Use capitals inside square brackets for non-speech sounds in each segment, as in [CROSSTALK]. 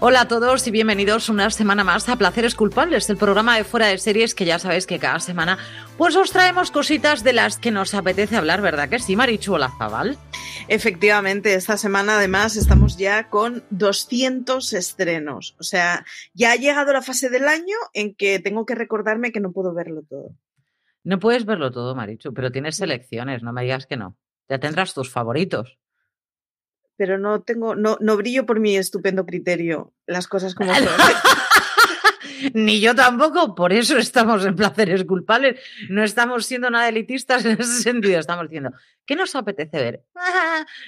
Hola a todos y bienvenidos una semana más a Placeres Culpables, el programa de fuera de series que ya sabéis que cada semana pues os traemos cositas de las que nos apetece hablar, ¿verdad que sí, Marichu Olazabal? Efectivamente, esta semana además estamos ya con 200 estrenos. O sea, ya ha llegado la fase del año en que tengo que recordarme que no puedo verlo todo. No puedes verlo todo, Marichu, pero tienes selecciones, no me digas que no. Ya tendrás tus favoritos pero no tengo, no, no brillo por mi estupendo criterio, las cosas como son. [LAUGHS] Ni yo tampoco, por eso estamos en placeres culpables. No estamos siendo nada elitistas en ese sentido. Estamos diciendo, ¿qué nos apetece ver?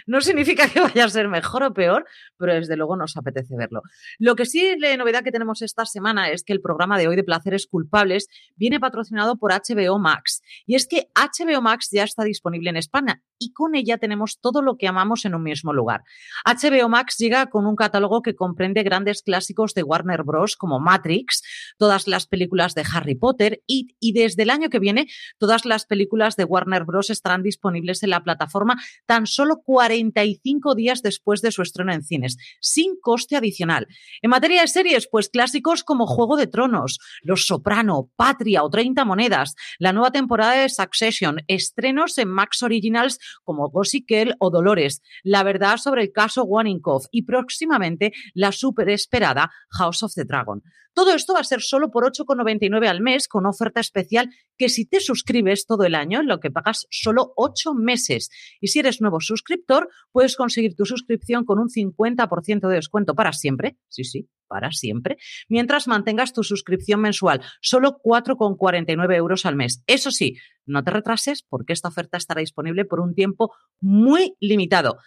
no significa que vaya a ser mejor o peor, pero desde luego nos apetece verlo. Lo que sí, la novedad que tenemos esta semana es que el programa de hoy de placeres culpables viene patrocinado por HBO Max. Y es que HBO Max ya está disponible en España y con ella tenemos todo lo que amamos en un mismo lugar. HBO Max llega con un catálogo que comprende grandes clásicos de Warner Bros. como Matrix, todas las películas de Harry Potter y, y desde el año que viene todas las películas de Warner Bros. estarán disponibles en la plataforma tan solo 45 días después de su estreno en cines, sin coste adicional. En materia de series, pues clásicos como Juego de Tronos, Los Soprano, Patria o 30 Monedas, la nueva temporada de Succession, estrenos en Max Originals como Gossip Girl o Dolores, la verdad sobre el caso Waninkoff y próximamente la super esperada House of the Dragon. Todo esto va a ser solo por 8,99 al mes con oferta especial que si te suscribes todo el año, lo que pagas solo 8 meses. Y si eres nuevo suscriptor, puedes conseguir tu suscripción con un 50% de descuento para siempre. Sí, sí, para siempre, mientras mantengas tu suscripción mensual, solo 4,49 euros al mes. Eso sí, no te retrases porque esta oferta estará disponible por un tiempo muy limitado.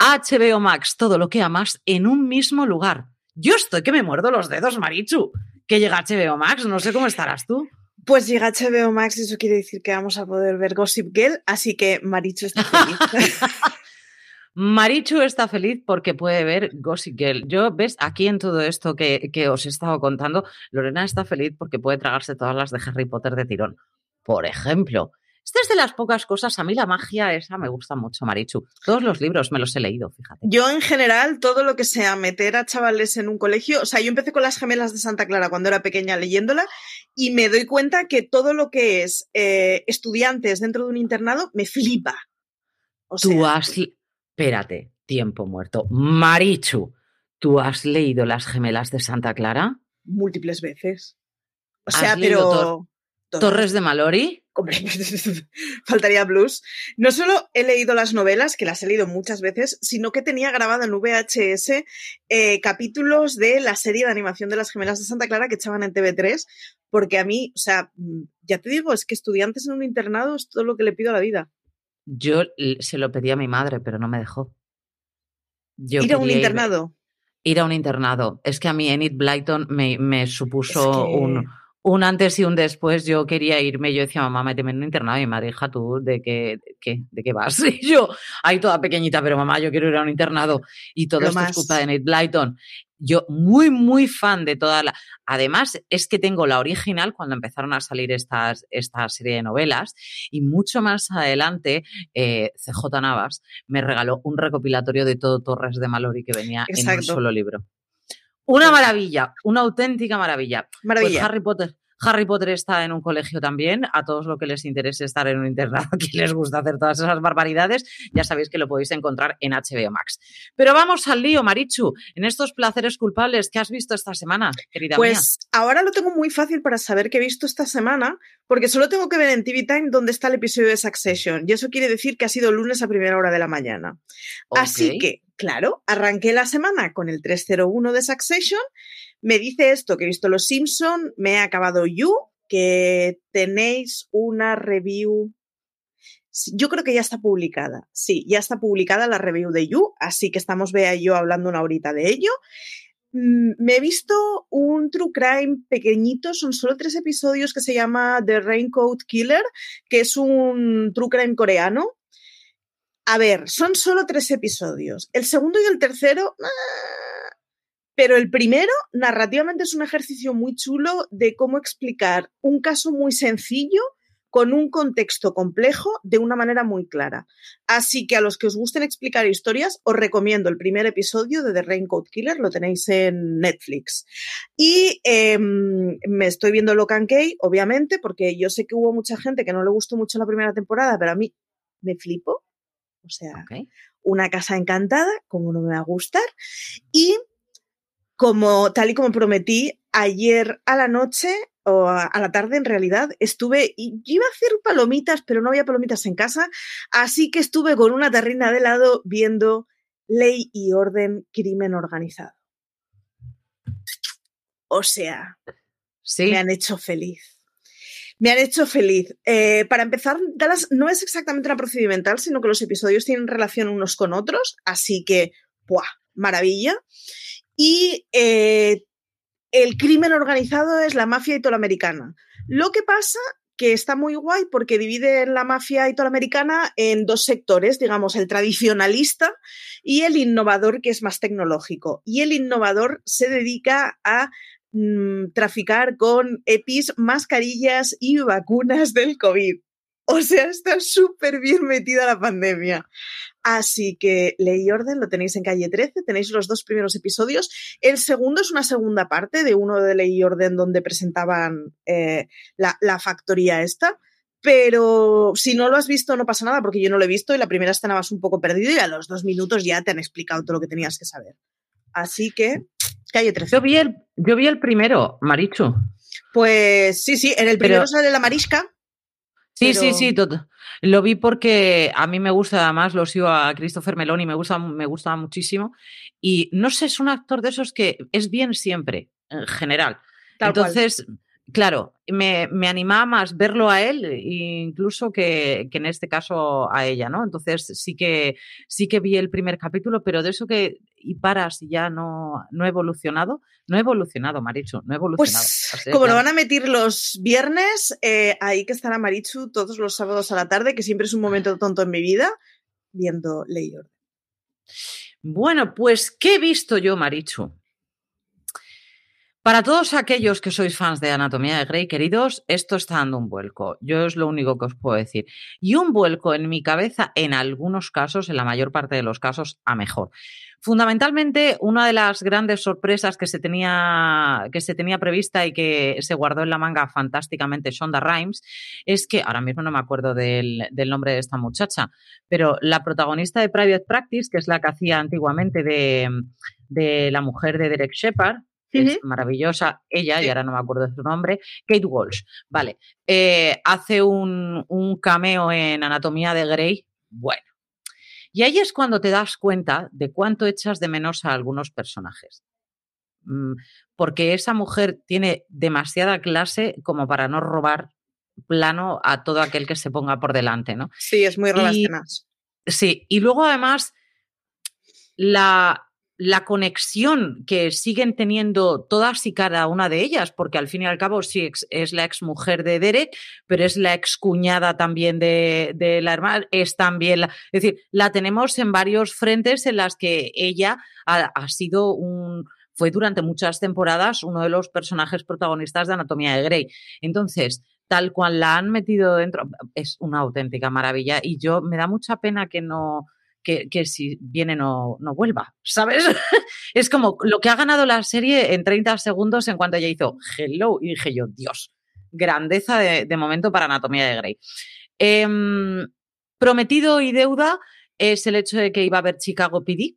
HBO Max, todo lo que amas en un mismo lugar. Yo estoy que me muerdo los dedos, Marichu, que llega HBO Max, no sé cómo estarás tú. Pues llega HBO Max y eso quiere decir que vamos a poder ver Gossip Girl, así que Marichu está feliz. [LAUGHS] Marichu está feliz porque puede ver Gossip Girl. Yo, ves, aquí en todo esto que, que, os he estado contando, Lorena está feliz porque puede tragarse todas las de Harry Potter de tirón. Por ejemplo, esta es de las pocas cosas, a mí la magia esa me gusta mucho, Marichu. Todos los libros me los he leído, fíjate. Yo en general, todo lo que sea meter a chavales en un colegio, o sea, yo empecé con las gemelas de Santa Clara cuando era pequeña leyéndola y me doy cuenta que todo lo que es eh, estudiantes dentro de un internado me flipa. O sea, Tú has Espérate, tiempo muerto. Marichu, ¿tú has leído Las gemelas de Santa Clara? Múltiples veces. O sea, pero... Tor Torres de Malori. [LAUGHS] Faltaría blues. No solo he leído las novelas, que las he leído muchas veces, sino que tenía grabado en VHS eh, capítulos de la serie de animación de las gemelas de Santa Clara que echaban en TV3, porque a mí, o sea, mm, ya te digo, es que estudiantes en un internado es todo lo que le pido a la vida. Yo se lo pedí a mi madre, pero no me dejó. Yo ¿Ir a un internado? Ir a un internado. Es que a mí Enid Blyton me, me supuso es que... un, un, antes y un después. Yo quería irme, yo decía, mamá, méteme en un internado. Y mi madre, hija, tú, ¿de qué, de qué, de qué vas? [LAUGHS] Y yo, ahí toda pequeñita, pero mamá, yo quiero ir a un internado. Y todo Lo esto más... es culpa de Enid Blyton yo muy, muy fan de toda la... Además, es que tengo la original cuando empezaron a salir estas, esta serie de novelas y mucho más adelante eh, CJ Navas me regaló un recopilatorio de todo Torres de Malori que venía Exacto. en un solo libro. Una maravilla, una auténtica maravilla. Pues Maravilla. Pues Harry Potter. Harry Potter está en un colegio también. A todos los que les interese estar en un internado, [LAUGHS] que les gusta hacer todas esas barbaridades, ya sabéis que lo podéis encontrar en HBO Max. Pero vamos al lío, Marichu, en estos placeres culpables que has visto esta semana, querida pues, mía. Pues ahora lo tengo muy fácil para saber qué he visto esta semana, porque solo tengo que ver en TV Time dónde está el episodio de Succession. Y eso quiere decir que ha sido lunes a primera hora de la mañana. Okay. Así que, claro, arranqué la semana con el 301 de Succession me dice esto, que he visto Los Simpson, me he acabado You, que tenéis una review. Yo creo que ya está publicada. Sí, ya está publicada la review de You, así que estamos Bea y yo hablando una horita de ello. mm, me he visto un true crime pequeñito, son solo tres episodios que se llama The Raincoat Killer, que es un true crime coreano. A ver, son solo tres episodios. El segundo y el tercero... Ah, pero el primero, narrativamente, es un ejercicio muy chulo de cómo explicar un caso muy sencillo con un contexto complejo de una manera muy clara. Así que a los que os gusten explicar historias, os recomiendo el primer episodio de The Raincoat Killer, lo tenéis en Netflix. Y em, me estoy viendo Locan Key, obviamente, porque yo sé que hubo mucha gente que no le gustó mucho la primera temporada, pero a mí me flipo. O sea, una casa encantada, como no me va a gustar. Y como tal y como prometí, ayer a la noche o a, la tarde en realidad estuve y iba a hacer palomitas, pero no había palomitas en casa, así que estuve con una terrina de helado viendo Ley y Orden, Crimen Organizado. O sea, me han hecho feliz. Me han hecho feliz. Eh, para empezar, Dallas no es exactamente una procedimental, sino que los episodios tienen relación unos con otros, así que, ¡buah! Maravilla. Y eh, el crimen organizado es la mafia italoamericana. Lo que pasa que está muy guay porque divide la mafia italoamericana en dos sectores, digamos, el tradicionalista y el innovador, que es más tecnológico. Y el innovador se dedica a mm, traficar con EPIs, mascarillas y vacunas del COVID. O sea, está súper bien metida la pandemia. Así que Ley y Orden lo tenéis en calle 13, tenéis los dos primeros episodios. El segundo es una segunda parte de uno de Ley y Orden donde presentaban eh, la, factoría esta. Pero si no lo has visto, no pasa nada, porque yo no lo he visto y la primera estabas un poco perdido y a los dos minutos ya te han explicado todo lo que tenías que saber. Así que, calle 13. Yo vi el, yo vi el primero, Maricho. Pues sí, sí, en el primero sale la marisca. Sí, sí, sí, todo. Lo vi porque a mí me gusta, además lo sigo a Christopher Meloni, me gusta, me gusta muchísimo. Y no sé, es un actor de esos que es bien siempre, en general. Entonces, claro, me, me, animaba más verlo a él incluso que, que, en este caso a ella, ¿no? Entonces sí que sí que vi el primer capítulo, pero de eso que y paras y ya no, no he evolucionado, no he evolucionado, Marichu, no he evolucionado. Pues, como lo van a meter los viernes, eh, ahí que estará Marichu todos los sábados a la tarde, que siempre es un momento tonto en mi vida, viendo Ley Bueno, pues, ¿qué he visto yo, Marichu? Para todos aquellos que sois fans de Anatomía de Grey, queridos, esto está dando un vuelco. Yo es lo único que os puedo decir. Y un vuelco en mi cabeza, en algunos casos, en la mayor parte de los casos, a mejor. Fundamentalmente, una de las grandes sorpresas que se tenía, que se tenía prevista y que se guardó en la manga fantásticamente Shonda Rhimes es que, ahora mismo no me acuerdo del, nombre de esta muchacha, pero la protagonista de Private Practice, que es la que hacía antiguamente de, la mujer de Derek Shepard, es maravillosa, ella, y ahora no me acuerdo de su nombre, Kate Walsh, vale, eh, hace un, un cameo en Anatomía de Grey, bueno, y ahí es cuando te das cuenta de cuánto echas de menos a algunos personajes. Mm, porque esa mujer tiene demasiada clase como para no robar plano a todo aquel que se ponga por delante, ¿no? Sí, es muy relacionado. Sí, y luego además la, la conexión que siguen teniendo todas y cada una de ellas, porque al fin y al cabo sí es la ex mujer de Derek, pero es la ex cuñada también de, la hermana, es también la, es decir, la tenemos en varios frentes en las que ella ha, sido un, fue durante muchas temporadas uno de los personajes protagonistas de Anatomía de Grey. Entonces, tal cual la han metido dentro, es una auténtica maravilla y yo me da mucha pena que no, que, si viene no, no vuelva, ¿sabes? [LAUGHS] es como lo que ha ganado la serie en 30 segundos en cuanto ella hizo hello y dije yo, Dios, grandeza de, momento para Anatomía de Grey. Em, prometido y deuda es el hecho de que iba a ver Chicago PD.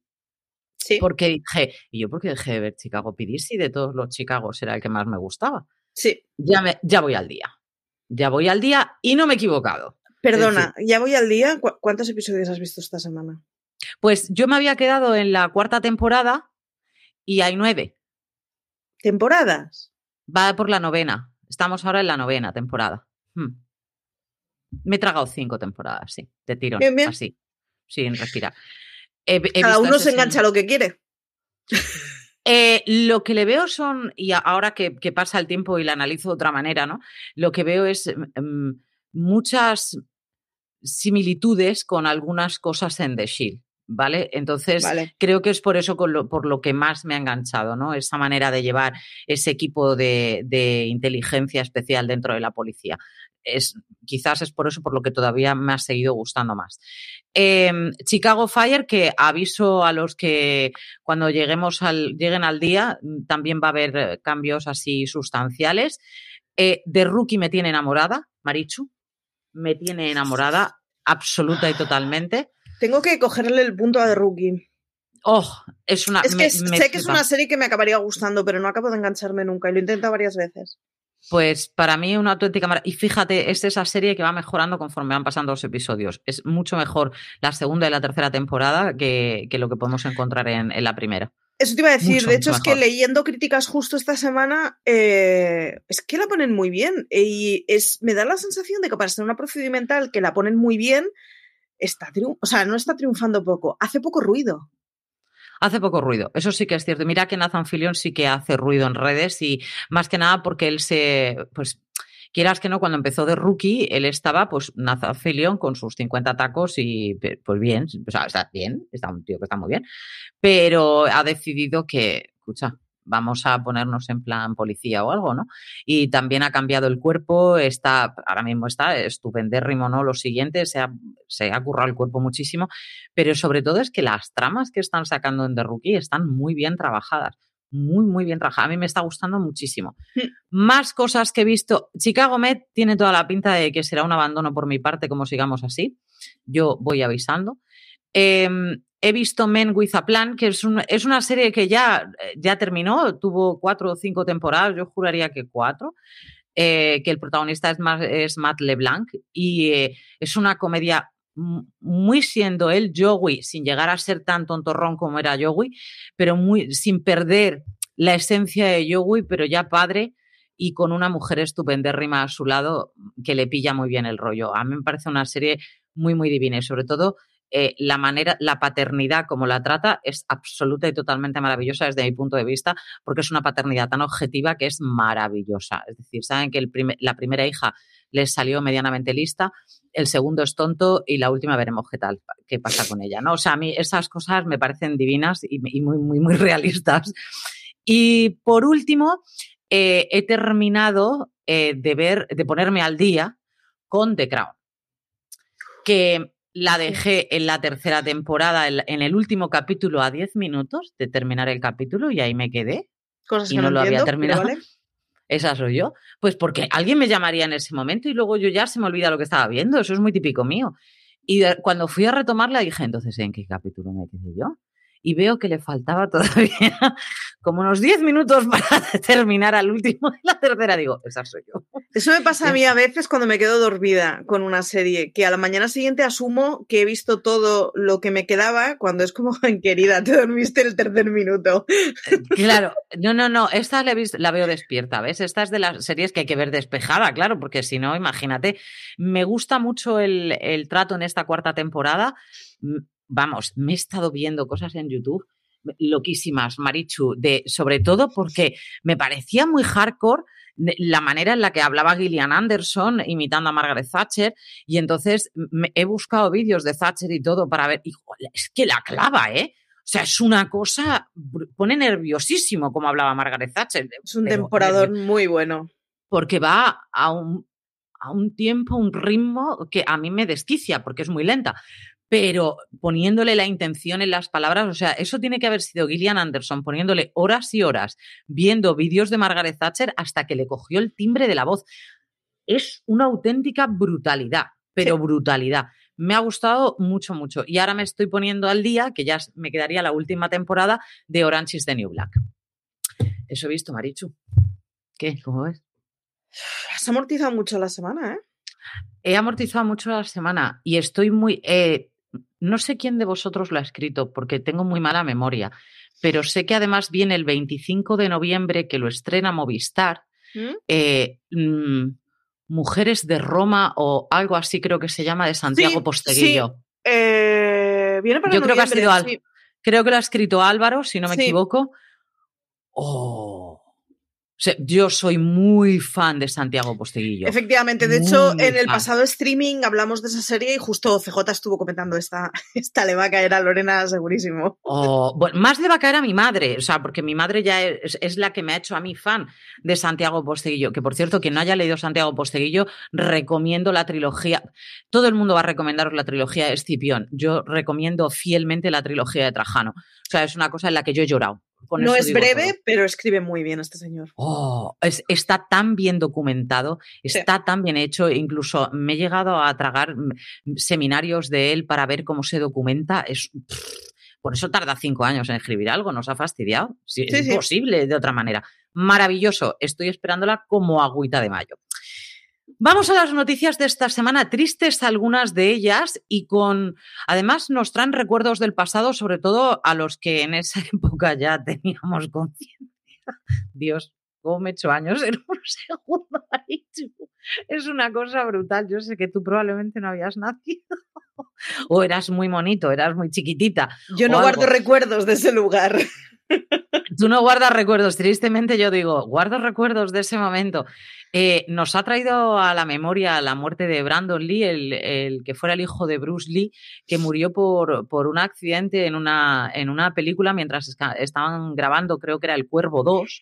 Sí. Porque dije, ¿y yo por qué dejé de ver Chicago PD si de todos los Chicago era el que más me gustaba? Sí. Ya, me, ya voy al día. Ya voy al día y no me he equivocado. Perdona, ya voy al día. ¿Cuántos episodios has visto esta semana? Pues yo me había quedado en la cuarta temporada y hay nueve. ¿Temporadas? Va por la novena. Estamos ahora en la novena temporada. Hmm. Me he tragado cinco temporadas, sí, de tirón. Bien, bien. Así, sin respirar. Cada uno se engancha a lo que quiere. [LAUGHS] Eh, lo que le veo son, y ahora que, pasa el tiempo y la analizo de otra manera, ¿no? Lo que veo es em, muchas similitudes con algunas cosas en The Shield. ¿Vale? Entonces, creo que es por eso por lo que más me ha enganchado, ¿no? Esa manera de llevar ese equipo de, inteligencia especial dentro de la policía. Es, quizás es por eso por lo que todavía me ha seguido gustando más. Em, Chicago Fire, que aviso a los que cuando lleguemos al, lleguen al día, también va a haber cambios así sustanciales. Eh, de Rookie me tiene enamorada, Marichu, me tiene enamorada absoluta y totalmente. Tengo que cogerle el punto a The Rookie. Oh, es una. Es que sé que es una serie que me acabaría gustando, pero no acabo de engancharme nunca y lo he intentado varias veces. Pues para mí una auténtica Y fíjate, es esa serie que va mejorando conforme van pasando los episodios. Es mucho mejor la segunda y la tercera temporada que, lo que podemos encontrar en, la primera. Eso te iba a decir, de hecho es que leyendo críticas justo esta semana, eh, es que la ponen muy bien y es, me da la sensación de que para ser una procedimental que la ponen muy bien, está o sea, no está triunfando poco, hace poco ruido. Hace poco ruido, eso sí que es cierto. Mira que Nathan Fillion sí que hace ruido en redes y más que nada porque él se, pues, quieras que no, cuando empezó de rookie, él estaba, pues, Nathan Fillion con sus 50 tacos y, pues bien, o sea, está bien, está un tío que está muy bien, pero ha decidido que, escucha, vamos a ponernos en plan policía o algo, ¿no? Y también ha cambiado el cuerpo, está, ahora mismo está estupendérrimo, ¿no? Lo siguiente, se ha, se ha currado el cuerpo muchísimo, pero sobre todo es que las tramas que están sacando en The Rookie están muy bien trabajadas. Muy, muy bien trabajadas. A mí me está gustando muchísimo. Hmm. Más cosas que he visto. Chicago Med tiene toda la pinta de que será un abandono por mi parte, como sigamos así. Yo voy avisando. Em, he visto Men with a Plan, que es, es una serie que ya, ya terminó, tuvo cuatro o cinco temporadas, yo juraría que cuatro. Eh, que el protagonista es, es Matt LeBlanc y eh, es una comedia muy siendo él Joey, sin llegar a ser tan tontorrón como era Joey, pero muy sin perder la esencia de Joey, pero ya padre y con una mujer estupendérrima a su lado que le pilla muy bien el rollo. A mí me parece una serie muy, muy divina y sobre todo eh, la manera, la paternidad como la trata es absoluta y totalmente maravillosa desde mi punto de vista, porque es una paternidad tan objetiva que es maravillosa. Es decir, saben que el la primera hija les salió medianamente lista, el segundo es tonto y la última veremos qué tal, qué pasa con ella, ¿no? O sea, a mí esas cosas me parecen divinas y, muy, muy, muy [LAUGHS] realistas. Y por último, eh, he terminado eh, de ver, de ponerme al día con The Crown. Que la dejé en la tercera temporada, en el último capítulo, a 10 minutos de terminar el capítulo y ahí me quedé. Cosas y que no, lo había terminado. Esa soy yo. Pues porque alguien me llamaría en ese momento y luego yo ya se me olvida lo que estaba viendo. Eso es muy típico mío. Y cuando fui a retomarla dije, entonces, ¿en qué capítulo me quedé yo? Y veo que le faltaba [LAUGHS] todavía como unos 10 minutos para [LAUGHS] terminar al último de la tercera. Digo, esa soy yo. Eso me pasa a mí a veces cuando me quedo dormida con una serie, que a la mañana siguiente asumo que he visto todo lo que me quedaba cuando es como, querida, te dormiste el tercer minuto. Eh, claro, [LAUGHS] no, no, no, esta la, la veo despierta, ¿ves? Esta es de las series que hay que ver despejada, claro, porque si no, imagínate, me gusta mucho el, el trato en esta cuarta temporada vamos, me he estado viendo cosas en YouTube loquísimas, Marichu, de, sobre todo porque me parecía muy hardcore la manera en la que hablaba Gillian Anderson imitando a Margaret Thatcher y entonces he buscado vídeos de Thatcher y todo para ver, y, es que la clava, ¿eh? O sea, es una cosa, pone nerviosísimo como hablaba Margaret Thatcher. Es un temporador muy bueno. Porque va a un, a un tiempo, un ritmo que a mí me desquicia porque es muy lenta pero poniéndole la intención en las palabras, o sea, eso tiene que haber sido Gillian Anderson poniéndole horas y horas viendo vídeos de Margaret Thatcher hasta que le cogió el timbre de la voz. Es una auténtica brutalidad, pero brutalidad. Me ha gustado mucho, mucho. Y ahora me estoy poniendo al día, que ya me quedaría la última temporada de Orange is the New Black. Eso he visto, Marichu. ¿Qué? ¿Cómo ves? Has amortizado mucho la semana, ¿eh? He amortizado mucho la semana y estoy muy. Eh, no sé quién de vosotros lo ha escrito porque tengo muy mala memoria, pero sé que además viene el 25 de noviembre que lo estrena Movistar. ¿Mm? Eh, mm, Mujeres de Roma o algo así creo que se llama de Santiago Posteguillo. Eh, viene para Yo creo que ha sido creo que lo ha escrito Álvaro, si no me equivoco. Oh yo soy muy fan de Santiago Posteguillo. Efectivamente, de hecho, en el pasado streaming hablamos de esa serie y justo CJ estuvo comentando esta, [LAUGHS] esta le va a caer a Lorena segurísimo. Oh, bueno, más le va a caer a mi madre, o sea, porque mi madre ya es, la que me ha hecho a mí fan de Santiago Posteguillo, que por cierto, quien no haya leído Santiago Posteguillo, recomiendo la trilogía. Todo el mundo va a recomendaros la trilogía de Escipión. Yo recomiendo fielmente la trilogía de Trajano. O sea, es una cosa en la que yo he llorado no es breve, pero escribe muy bien este señor. Oh, está tan bien documentado, está tan bien hecho, incluso me he llegado a tragar seminarios de él para ver cómo se documenta. Es, por eso tarda cinco años en escribir algo, nos ha fastidiado. es imposible de otra manera. Maravilloso, estoy esperándola como agüita de mayo. Vamos a las noticias de esta semana, tristes algunas de ellas y con, además nos traen recuerdos del pasado, sobre todo a los que en esa [LAUGHS] época ya teníamos conciencia. Dios, cómo me he hecho años en un [LAUGHS] segundo. Es una cosa brutal. Yo sé que tú probablemente no habías nacido. [LAUGHS] O eras muy monito, eras muy chiquitita. Yo no guardo recuerdos de ese lugar. [LAUGHS] Tú no guardas recuerdos, tristemente yo digo, guardo recuerdos de ese momento. Eh, nos ha traído a la memoria la muerte de Brandon Lee, el, que fuera el hijo de Bruce Lee, que murió por, por un accidente en una, en una película mientras estaban grabando, creo que era El Cuervo 2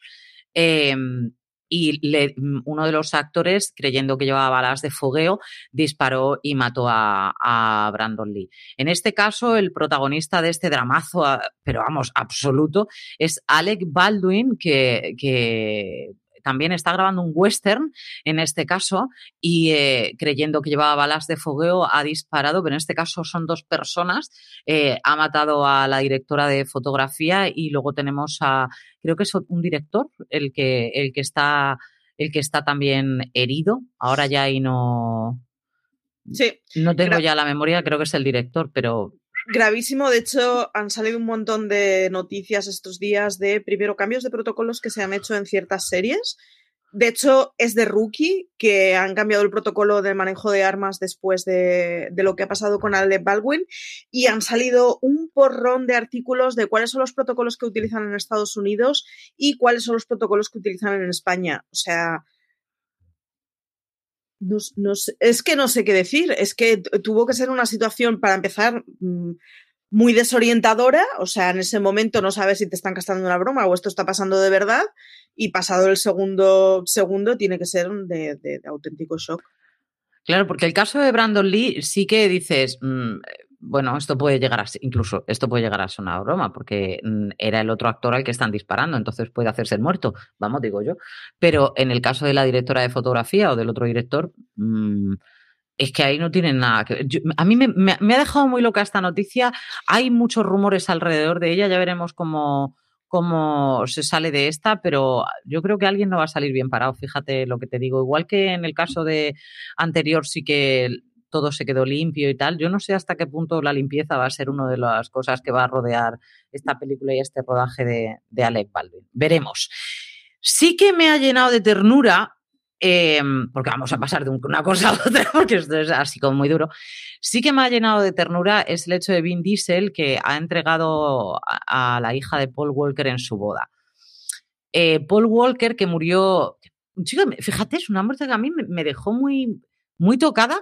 y mm, uno de los actores, creyendo que llevaba balas de fogueo, disparó y mató a, Brandon Lee. En este caso, el protagonista de este dramazo, ah, pero vamos, absoluto, es Alec Baldwin, que, que también está grabando un western en este caso y eh, creyendo que llevaba balas de fogueo ha disparado, pero en este caso son dos personas. Eh, ha matado a la directora de fotografía y luego tenemos a, creo que es un director el que, el que está el que está también herido. Ahora ya ahí no. Sí. No tengo ya la memoria, creo que es el director, pero Gravísimo, de hecho, han salido un montón de noticias estos días de, primero, cambios de protocolos que se han hecho en ciertas series. De hecho, es de Rookie que han cambiado el protocolo de manejo de armas después de, lo que ha pasado con Alec Baldwin y han salido un porrón de artículos de cuáles son los protocolos que utilizan en Estados Unidos y cuáles son los protocolos que utilizan en España. O sea, no, es que no sé qué decir, es que tuvo que ser una situación, para empezar, mm, muy desorientadora, o sea, en ese momento no sabes si te están gastando una broma o esto está pasando de verdad, y pasado el segundo segundo tiene que ser de, de auténtico shock. Claro, porque el caso de Brandon Lee sí que dices, mm, bueno, esto puede llegar a incluso esto puede llegar a ser una broma, porque mm, era el otro actor al que están disparando, entonces puede hacerse muerto, vamos, digo yo. Pero en el caso de la directora de fotografía o del otro director, mm, es que ahí no tienen nada que ver. a mí me, ha dejado muy loca esta noticia. Hay muchos rumores alrededor de ella, ya veremos cómo, cómo se sale de esta, pero yo creo que alguien no va a salir bien parado, fíjate lo que te digo. Igual que en el caso de anterior sí que todo se quedó limpio y tal. Yo no sé hasta qué punto la limpieza va a ser una de las cosas que va a rodear esta película y este rodaje de, Alec Baldwin. Veremos. Sí que me ha llenado de ternura, em, porque vamos a pasar de una cosa a otra, [LAUGHS] porque esto es así como muy duro. Sí que me ha llenado de ternura es el hecho de Vin Diesel que ha entregado a, la hija de Paul Walker en su boda. Eh, Paul Walker que murió, fíjate, es una muerte que a mí me dejó muy, muy tocada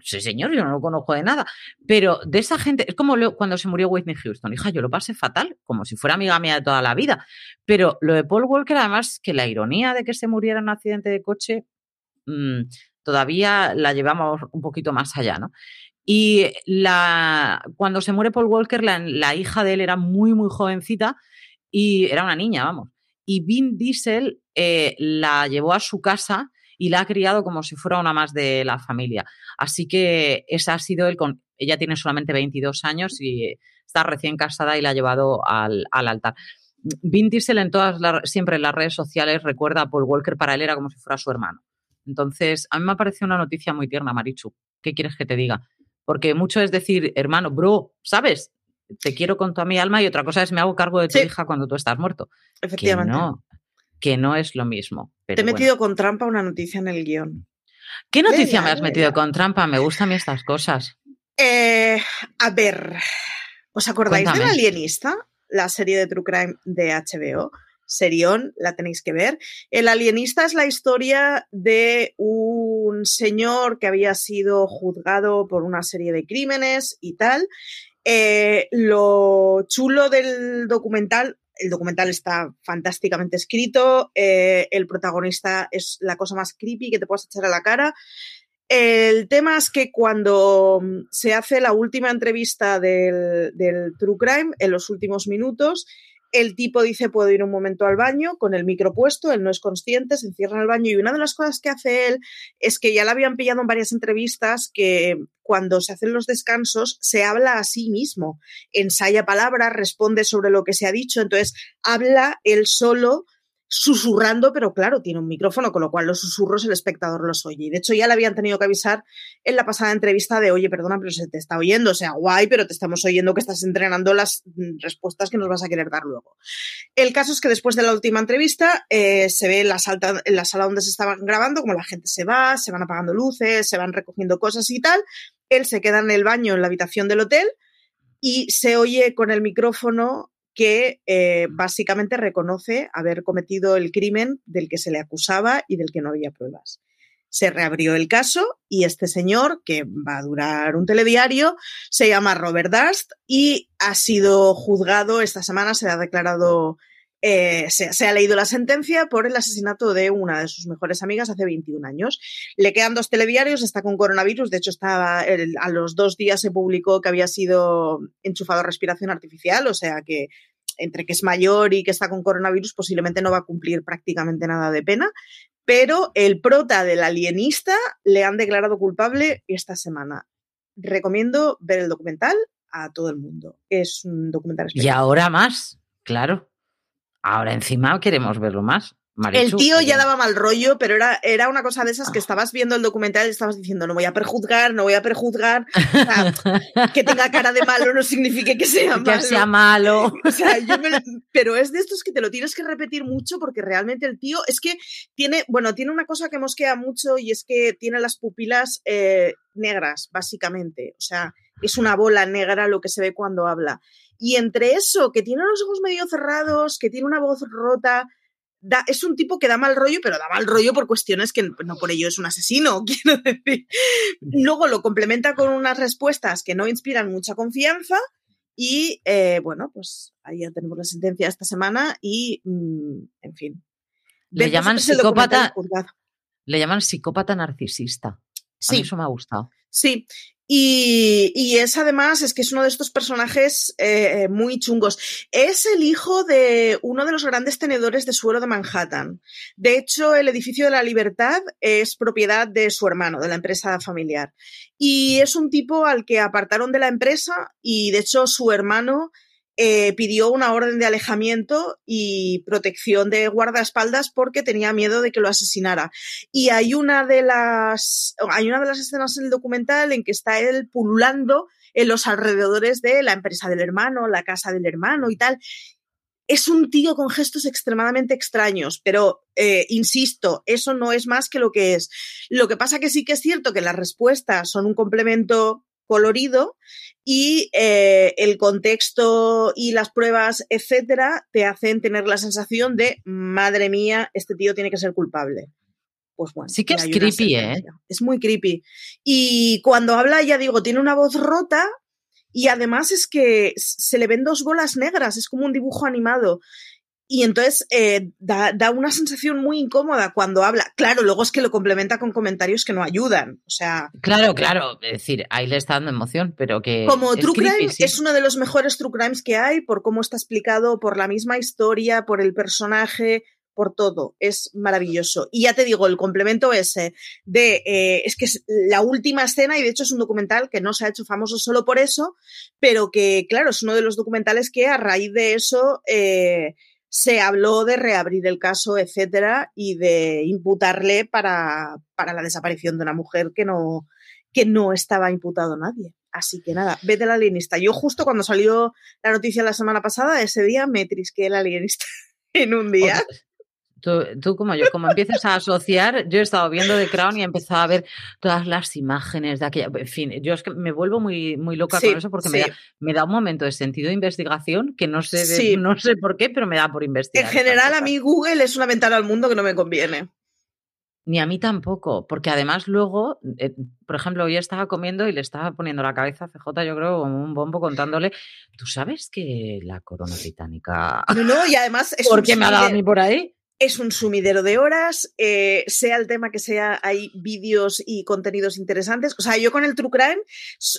Sí, señor, yo no lo conozco de nada. Pero de esa gente, es como cuando se murió Whitney Houston. Hija, yo lo pasé fatal, como si fuera amiga mía de toda la vida. Pero lo de Paul Walker, además, que la ironía de que se muriera en un accidente de coche, mm, todavía la llevamos un poquito más allá, ¿no? Y la, cuando se muere Paul Walker, la, hija de él era muy, muy jovencita y era una niña, vamos. Y Vin Diesel eh, la llevó a su casa y la ha criado como si fuera una más de la familia. Así que esa ha sido el con ella tiene solamente 22 años y está recién casada y la ha llevado al, altar. Vin Diesel en todas siempre en las redes sociales recuerda a Paul Walker, para él era como si fuera su hermano. Entonces, a mí me ha parecido una noticia muy tierna, Marichu. ¿Qué quieres que te diga? Porque mucho es decir, hermano, bro, ¿sabes? Te quiero con toda mi alma y otra cosa es me hago cargo de tu hija cuando tú estás muerto. Efectivamente. no, que no es lo mismo. Te he metido con trampa una noticia en el guion. ¿Qué noticia me has metido con trampa? Me gustan a mí estas cosas. Eh, a ver, ¿os acordáis de La Alienista? La serie de True Crime de HBO. serión, la tenéis que ver. El alienista es la historia de un señor que había sido juzgado por una serie de crímenes y tal. Eh, lo chulo del documental, el documental está fantásticamente escrito, eh, el protagonista es la cosa más creepy que te puedas echar a la cara. El tema es que cuando se hace la última entrevista del True Crime, en los últimos minutos, el tipo dice, puedo ir un momento al baño con el micro puesto, él no es consciente, se encierra en el baño y una de las cosas que hace él es que ya le habían pillado en varias entrevistas que cuando se hacen los descansos se habla a sí mismo, ensaya palabras, responde sobre lo que se ha dicho, entonces habla él solo susurrando, pero claro, tiene un micrófono, con lo cual los susurros el espectador los oye. Y de hecho ya le habían tenido que avisar en la pasada entrevista de, oye, perdona, pero se te está oyendo, o sea, guay, pero te estamos oyendo que estás entrenando las mm, respuestas que nos vas a querer dar luego. El caso es que después de la última entrevista eh, se ve en la, en la sala donde se estaban grabando, como la gente se va, se van apagando luces, se van recogiendo cosas y tal. Él se queda en el baño en la habitación del hotel y se oye con el micrófono que eh, básicamente reconoce haber cometido el crimen del que se le acusaba y del que no había pruebas. Se reabrió el caso y este señor, que va a durar un telediario, se llama Robert Dust y ha sido juzgado esta semana, se ha declarado eh, se, ha leído la sentencia por el asesinato de una de sus mejores amigas hace 21 años. Le quedan dos telediarios, está con coronavirus, de hecho estaba a los dos días se publicó que había sido enchufado a respiración artificial, o sea que entre que es mayor y que está con coronavirus posiblemente no va a cumplir prácticamente nada de pena, pero el prota del alienista le han declarado culpable esta semana. Recomiendo ver el documental a todo el mundo. Es un documental Y ahora más, claro. Ahora encima queremos verlo más. El tío ya daba mal rollo, pero era, era una cosa de esas que ah. estabas viendo el documental y estabas diciendo, no voy a perjuzgar, no voy a perjuzgar. [LAUGHS] que tenga cara de malo no significa que sea malo. Que sea malo. pero es de estos que te lo tienes que repetir mucho porque realmente el tío es que tiene, bueno, tiene una cosa que mosquea mucho y es que tiene las pupilas eh, negras, básicamente. O sea, es una bola negra lo que se ve cuando habla. Y entre eso, que tiene los ojos medio cerrados, que tiene una voz rota, da, es un tipo que da mal rollo, pero da mal rollo por cuestiones que no por ello es un asesino, [LAUGHS] quiero decir. Luego lo complementa con unas respuestas que no inspiran mucha confianza. Y eh, bueno, pues ahí ya tenemos la sentencia esta semana y, mm, en fin. Le llaman psicópata. Le llaman psicópata narcisista. Sí. eso me ha gustado. Sí, y, es además, es que es uno de estos personajes eh, muy chungos. Es el hijo de uno de los grandes tenedores de suelo de Manhattan. De hecho, el edificio de la Libertad es propiedad de su hermano, de la empresa familiar. Y es un tipo al que apartaron de la empresa y, de hecho, su hermano eh, pidió una orden de alejamiento y protección de guardaespaldas porque tenía miedo de que lo asesinara. Y hay una de las, hay una de las escenas en el documental en que está él pululando en los alrededores de la empresa del hermano, la casa del hermano y tal. Es un tío con gestos extremadamente extraños, pero eh, insisto, eso no es más que lo que es. Lo que pasa que sí que es cierto que las respuestas son un complemento colorido y eh, el contexto y las pruebas, etcétera, te hacen tener la sensación de, madre mía, este tío tiene que ser culpable. Pues bueno. Sí que es creepy, ¿eh? Es muy creepy. Y cuando habla, ya digo, tiene una voz rota y además es que se le ven dos bolas negras, es como un dibujo animado. Y entonces eh, da, da, una sensación muy incómoda cuando habla. Claro, luego es que lo complementa con comentarios que no ayudan. O sea. Claro, claro. Es decir, ahí le está dando emoción, pero que. Como True Crime es uno de los mejores True Crimes que hay, por cómo está explicado, por la misma historia, por el personaje, por todo. Es maravilloso. Y ya te digo, el complemento ese de. Eh, es que es la última escena, y de hecho es un documental que no se ha hecho famoso solo por eso, pero que, claro, es uno de los documentales que a raíz de eso. Eh, se habló de reabrir el caso, etcétera, y de imputarle para, para la desaparición de una mujer que no, que no estaba imputado nadie. Así que nada, vete al alienista. Yo justo cuando salió la noticia la semana pasada, ese día me trisqué el alienista [LAUGHS] en un día. Tú, como yo, como empiezas a asociar, yo he estado viendo The Crown y he empezado a ver todas las imágenes de aquella. En fin, yo es que me vuelvo muy, muy loca con eso porque me, da, me, da, un momento de sentido de investigación que no sé, no sé por qué, pero me da por investigar. En general, a mí Google es una ventana al mundo que no me conviene. Ni a mí tampoco, porque además luego, eh, por ejemplo, hoy estaba comiendo y le estaba poniendo la cabeza a CJ, yo creo, como un bombo contándole, ¿tú sabes que la corona británica... No, no, y además... Es ¿Por qué me ha dado a mí por ahí? Es un sumidero de horas, eh, sea el tema que sea, hay vídeos y contenidos interesantes. O sea, yo con el True Crime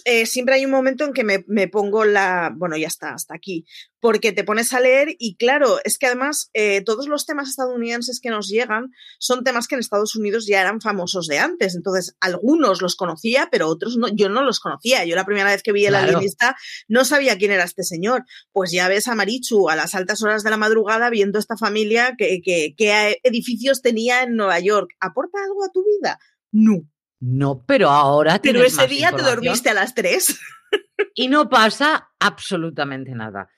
eh, siempre hay un momento en que me, me, pongo la, bueno, ya está, hasta aquí, porque te pones a leer y claro, es que además eh, todos los temas estadounidenses que nos llegan son temas que en Estados Unidos ya eran famosos de antes. Entonces, algunos los conocía, pero otros no, yo no los conocía. Yo la primera vez que vi el claro. no sabía quién era este señor. Pues ya ves a Marichu a las altas horas de la madrugada viendo esta familia que, que, que edificios tenía en Nueva York. ¿Aporta algo a tu vida? No. No, pero ahora Pero ese día te dormiste a las tres. Y no pasa absolutamente nada.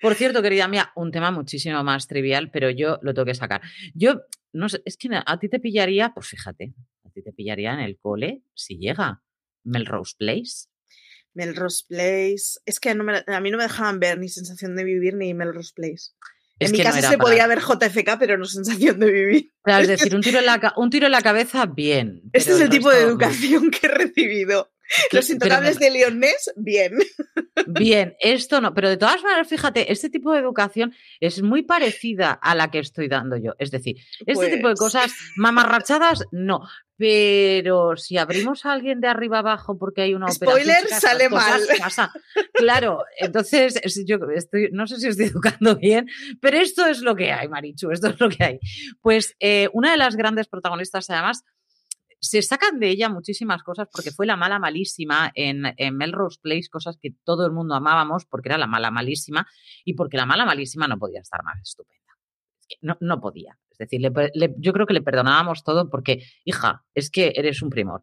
Por cierto, querida mía, un tema muchísimo más trivial, pero yo lo tengo que sacar. Yo, no sé, es que a ti te pillaría, pues fíjate, a ti te pillaría en el cole si llega Melrose Place. Melrose Place. Es que a mí no me dejaban ver ni sensación de vivir ni Melrose Place. En mi casa se podía ver JFK, pero no sensación de vivir. es [LAUGHS] decir, un tiro en la, un tiro en la cabeza, bien. Este es el tipo de educación [LAUGHS] que he recibido. [LAUGHS] Los intocables de Leonés, bien. Bien, esto no, pero de todas maneras, fíjate, este tipo de educación es muy parecida a la que estoy dando yo. Es decir, este tipo de pues cosas mamarrachadas, no. Pero si abrimos a alguien de arriba abajo porque hay una Spoiler, sale mal. Claro, entonces yo estoy, no sé si estoy educando bien, pero esto es lo que hay, Marichu, esto es lo que hay. Pues eh, una de las grandes protagonistas, además, se sacan de ella muchísimas cosas porque fue la mala malísima en, Melrose Place, cosas que todo el mundo amábamos porque era la mala malísima y porque la mala malísima no podía estar más estupenda. No, no podía. Es decir, yo creo que le perdonábamos todo porque, hija, es que eres un primor.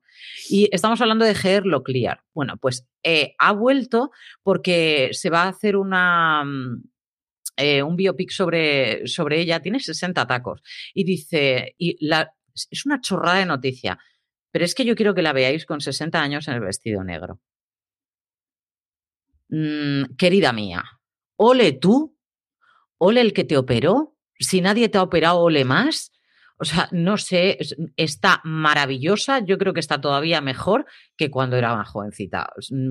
Y estamos hablando de Ger Clear. Bueno, pues eh, ha vuelto porque se va a hacer una, mm, eh, un biopic sobre, sobre ella, tiene 60 tacos. Y dice, y la, es una chorrada de noticia, pero es que yo quiero que la veáis con 60 años en el vestido negro. Mm, querida mía, ole tú, ole el que te operó, si nadie te ha operado, ole más. O sea, no sé, está maravillosa. Yo creo que está todavía mejor que cuando era más jovencita.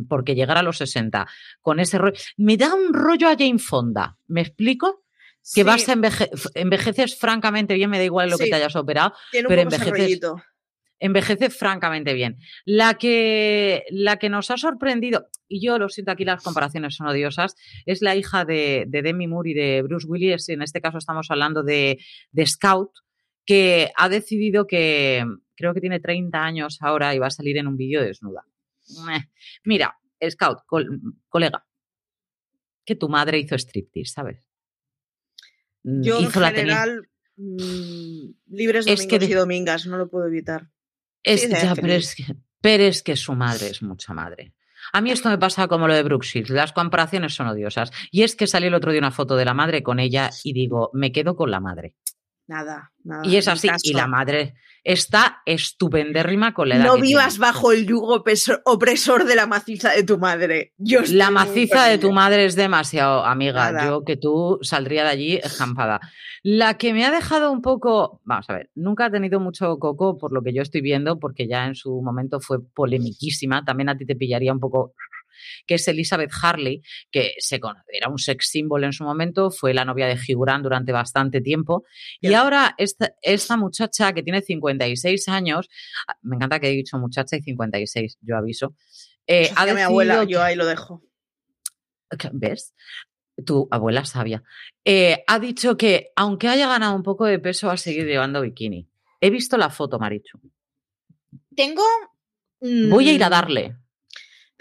Porque llegar a los 60 con ese rollo. Me da un rollo a Jane Fonda. ¿Me explico? Que vas a envejeces francamente bien, me da igual lo que te hayas operado, pero envejeces, envejeces francamente bien. La que, la que nos ha sorprendido, y yo lo siento aquí las comparaciones son odiosas, es la hija de, Demi Moore y de Bruce Willis, en este caso estamos hablando de, Scout, que ha decidido que creo que tiene 30 años ahora y va a salir en un vídeo desnuda. Mira, Scout, colega, que tu madre hizo striptease, ¿sabes? Mm, Yo en general, mm, libres domingos y domingas, no lo puedo evitar. Es, pero, es que, pero es que su madre es mucha madre. A mí esto me [LAUGHS] pasa como lo de Brooke las comparaciones son odiosas. Y es que salió el otro día una foto de la madre con ella y digo, me quedo con la madre. Nada, nada. Y es así, y la madre está estupendérrima con la edad. No vivas bajo el yugo opresor de la maciza de tu madre. Yo la maciza de tu madre es demasiado, amiga. Yo que tú saldría de allí escampada. La que me ha dejado un poco, vamos a ver, nunca ha tenido mucho coco por lo que yo estoy viendo, porque ya en su momento fue polemiquísima. También a ti te pillaría un poco que es Elizabeth Harley, que se era un sex symbol en su momento, fue la novia de Hugh Grant durante bastante tiempo. Y ahora esta, esta muchacha que tiene 56 años, ah, me encanta que he dicho muchacha y 56, yo aviso. Eh, a mi abuela, yo ahí lo dejo. ¿Ves? tu abuela sabia, eh, ha dicho que aunque haya ganado un poco de peso, va a seguir llevando bikini. He visto la foto, Marichu. Tengo. Voy a ir a mm, darle.